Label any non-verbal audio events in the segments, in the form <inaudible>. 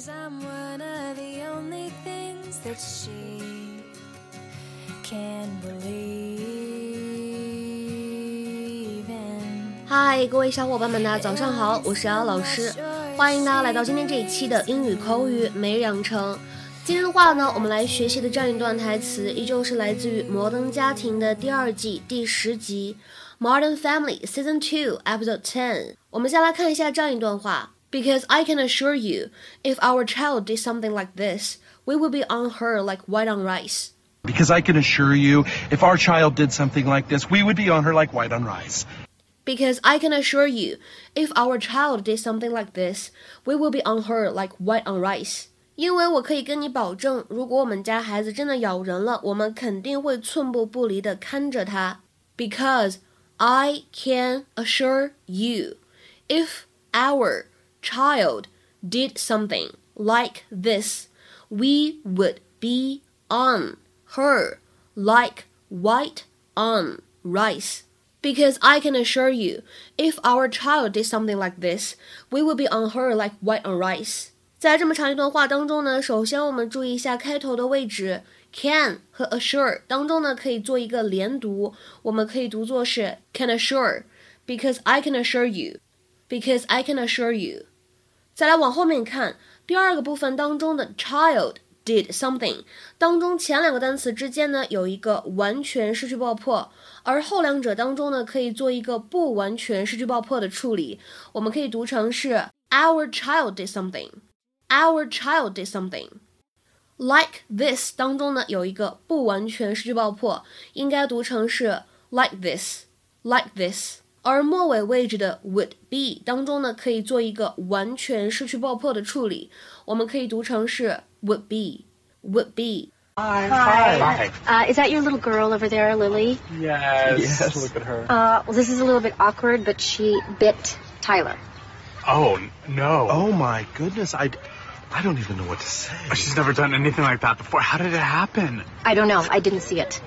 Cause I'm one of the only things that she can believe in. 嗨，各位小伙伴们，大家早上好，我是姚老师，欢迎大家来到今天这一期的英语口语每日养成。今天的话呢，我们来学习的这样一段台词，依旧是来自于《摩登家庭》的第二季第十集《Modern Family Season Two Episode Ten》。我们先来看一下这样一段话 ：Because I can assure you, if our child did something like this, we would be on her like white on rice. Because I can assure you, if our child did something like this, we would be on her like white on rice. Because I can assure you, if our child did something like this, we will be on her like white on rice. 因为我可以跟你保证，如果我们家孩子真的咬人了，我们肯定会寸步不离地看着他。Because I can assure you, if our child did something like this, we would be on her like white on rice. Because I can assure you, if our child did something like this, we would be on her like white on rice. 在这么长一段话当中呢，首先我们注意一下开头的位置，can 和 assure 当中呢可以做一个连读，我们可以读作是 can assure，because I can assure you，because I can assure you。 再来往后面看，第二个部分当中的 child did something 当中前两个单词之间呢有一个完全失去爆破，而后两者当中呢可以做一个不完全失去爆破的处理，我们可以读成是 our child did something。Our child did something like this 当中呢有一个不完全失去爆破，应该读成是 like this, like this。而末尾位置的 would be 当中呢可以做一个完全失去爆破的处理，我们可以读成是 would be, would be。 Hi. Hi. Uh, is that your little girl over there, Lily? Yes. Yes. Look at her. Uh, well, this is a little bit awkward, but she bit Tyler. oh n- no. Oh my goodness. I, I don't even know what to say. She's never done anything like that before. How did it happen? I don't know. I didn't see it.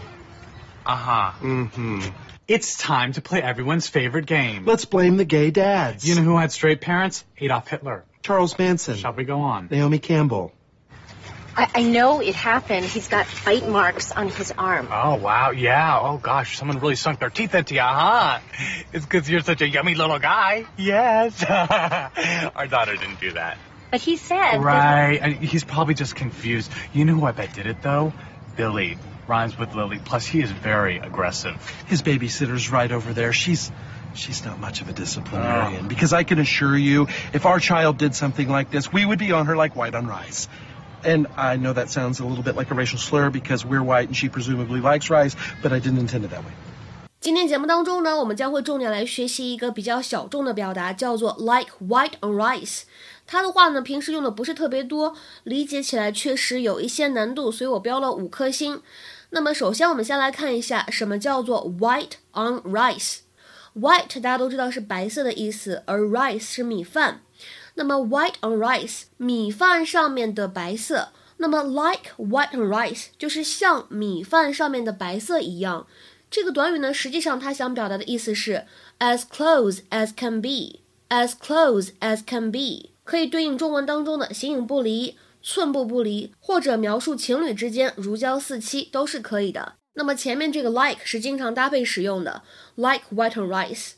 Uh huh. Mm-hmm. It's time to play everyone's favorite game. Let's blame the gay dads. You know who had straight parents? Adolf Hitler. Charles Manson. Shall we go on? Naomi Campbell. I, I know it happened. He's got bite marks on his arm. Oh wow, yeah. Oh gosh, someone really sunk their teeth into you, huh? It's because you're such a yummy little guy. Yes. <laughs> Our daughter didn't do that. But he said. that- Right. and He's probably just confused. You know who I bet did it though? Billy. Rhymes with Lily. Plus, he is very aggressive. His babysitter's right over there. She's she's not much of a Oh. disciplinarian. Because I can assure you, if our child did something like this, we would be on her like white on rice. And I know that sounds a little bit like a racial slur because we're white and she presumably likes rice, but I didn't intend it that way. 今天节目当中呢，我们将会重点来学习一个比较小众的表达，叫做 like white on rice。它的话呢，平时用的不是特别多，理解起来确实有一些难度，所以我标了五颗星。那么首先我们先来看一下什么叫做 white on rice。white 大家都知道是白色的意思，而 rice 是米饭。那么 white on rice 米饭上面的白色，那么 like white on rice 就是像米饭上面的白色一样。这个短语呢，实际上它想表达的意思是 as close as can be，as close as can be，可以对应中文当中的形影不离、寸步不离，或者描述情侣之间如胶似漆都是可以的。那么前面这个 like 是经常搭配使用的，like white on rice。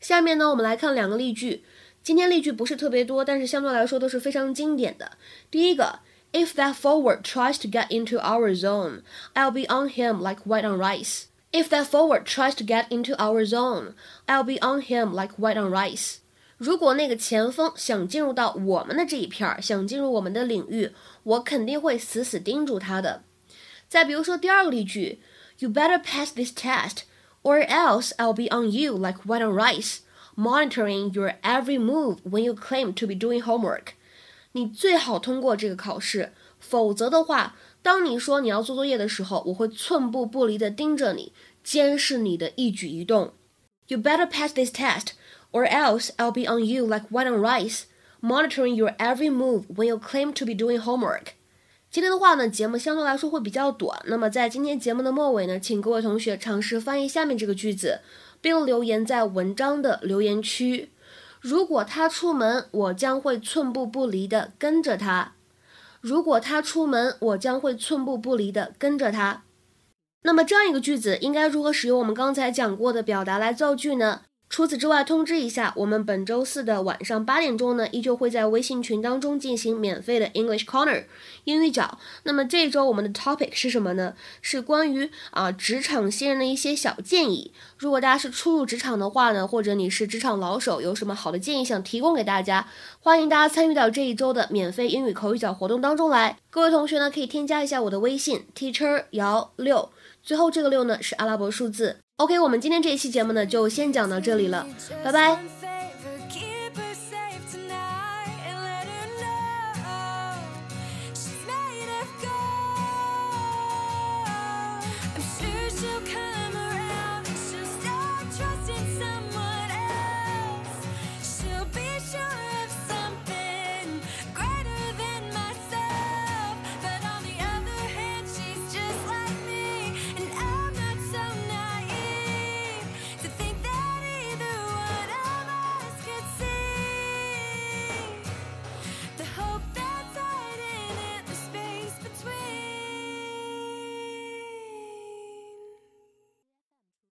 下面呢，我们来看两个例句。今天例句不是特别多，但是相对来说都是非常经典的。第一个，If that forward tries to get into our zone, I'll be on him like white on rice. If that forward tries to get into our zone, I'll be on him like white on rice. 如果那个前锋想进入到我们的这一片儿，想进入我们的领域，我肯定会死死盯住他的。再比如说第二个例句，You better pass this test, or else I'll be on you like white on rice, monitoring your every move when you claim to be doing homework. 你最好通过这个考试，否则的话， 当你说你要做作业的时候，我会寸步不离地盯着你，监视你的一举一动。You better pass this test, or else I'll be on you like white on rice, monitoring your every move when you claim to be doing homework. 今天的话呢，节目相对来说会比较短。那么在今天节目的末尾呢，请各位同学尝试翻译下面这个句子，并留言在文章的留言区。如果他出门，我将会寸步不离地跟着他。如果他出门，我将会寸步不离地跟着他。那么这样一个句子应该如何使用我们刚才讲过的表达来造句呢？除此之外，通知一下，我们本周四的晚上八点钟呢，依旧会在微信群当中进行免费的 English Corner 英语角。那么这一周我们的 topic 是什么呢？是关于啊职场新人的一些小建议。如果大家是初入职场的话呢，或者你是职场老手，有什么好的建议想提供给大家，欢迎大家参与到这一周的免费英语口语角活动当中来。各位同学呢，可以添加一下我的微信 Teacher 姚六，最后这个六呢是阿拉伯数字。OK，我们今天这一期节目呢，就先讲到这里了，拜拜。